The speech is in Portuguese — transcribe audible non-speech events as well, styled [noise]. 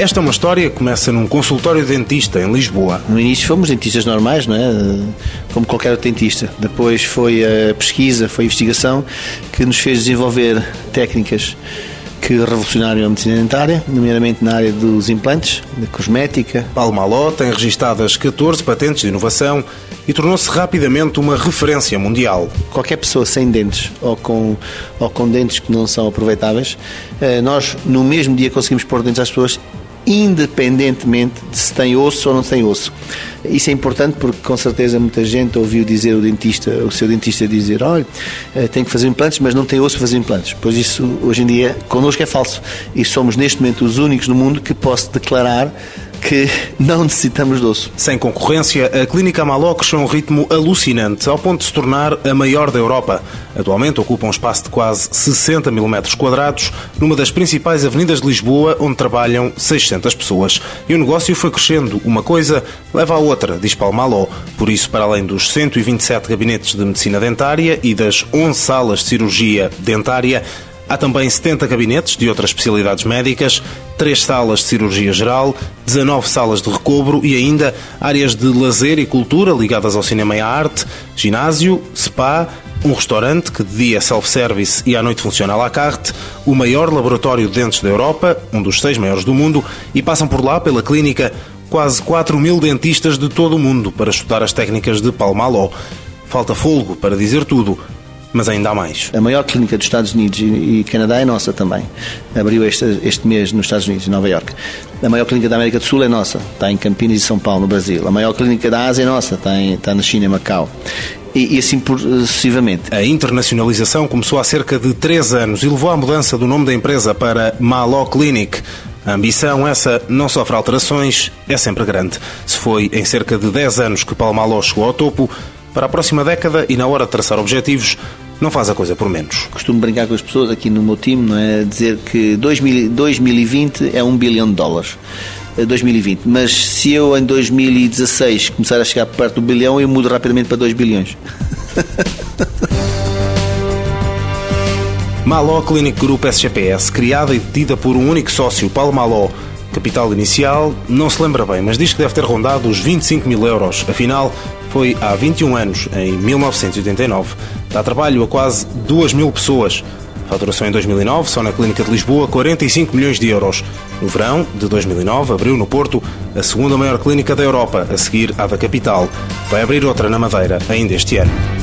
Esta é uma história que começa num consultório de dentista em Lisboa. No início fomos dentistas normais, não é? como qualquer outro dentista. Depois foi a pesquisa, foi a investigação que nos fez desenvolver técnicas que revolucionaram a medicina dentária, nomeadamente na área dos implantes, da cosmética. Palmaló tem registadas 14 patentes de inovação e tornou-se rapidamente uma referência mundial. Qualquer pessoa sem dentes ou com, ou com dentes que não são aproveitáveis, eh, nós no mesmo dia conseguimos pôr dentes às pessoas independentemente de se tem osso ou não tem osso. Isso é importante porque com certeza muita gente ouviu dizer o dentista, o seu dentista dizer, olha, eh, tem que fazer implantes, mas não tem osso para fazer implantes. Pois isso hoje em dia connosco é falso. E somos neste momento os únicos no mundo que posso declarar que não necessitamos osso. Sem concorrência, a Clínica Maló cresceu um ritmo alucinante, ao ponto de se tornar a maior da Europa. Atualmente ocupa um espaço de quase 60 mil metros quadrados, numa das principais avenidas de Lisboa, onde trabalham 600 pessoas. E o negócio foi crescendo. Uma coisa leva à outra, diz Palmaló. Por isso, para além dos 127 gabinetes de medicina dentária e das 11 salas de cirurgia dentária, Há também 70 gabinetes de outras especialidades médicas, 3 salas de cirurgia geral, 19 salas de recobro e ainda áreas de lazer e cultura ligadas ao cinema e à arte, ginásio, spa, um restaurante que de dia é self-service e à noite funciona à la carte, o maior laboratório de dentes da Europa, um dos seis maiores do mundo, e passam por lá, pela clínica, quase 4 mil dentistas de todo o mundo para estudar as técnicas de Palmaló. Falta folgo para dizer tudo, mas ainda há mais. A maior clínica dos Estados Unidos e Canadá é nossa também. Abriu este, este mês nos Estados Unidos, em Nova York. A maior clínica da América do Sul é nossa, está em Campinas e São Paulo, no Brasil. A maior clínica da Ásia é nossa, está, em, está na China, em Macau. E, e, assim sucessivamente. A internacionalização começou há cerca de três anos e levou à mudança do nome da empresa para Maló Clinic. A ambição, essa, não sofre alterações, é sempre grande. Se foi em cerca de 10 anos que Palmaló chegou ao topo, para a próxima década e na hora de traçar objetivos, não faz a coisa por menos. Costumo brincar com as pessoas aqui no meu time, não é? Dizer que 2020 é um bilhão de dólares. 2020, mas se eu em 2016 começar a chegar perto do bilhão, eu mudo rapidamente para 2 bilhões. [laughs] Maló Clinic Group SGPS, criada e detida por um único sócio, Paulo Maló, Capital inicial, não se lembra bem, mas diz que deve ter rondado os 25 mil euros. Afinal, foi há 21 anos, em 1989. Dá trabalho a quase 2 mil pessoas. Faturação em 2009, só na Clínica de Lisboa, 45 milhões de euros. No verão de 2009, abriu no Porto a segunda maior clínica da Europa, a seguir à da capital. Vai abrir outra na Madeira, ainda este ano.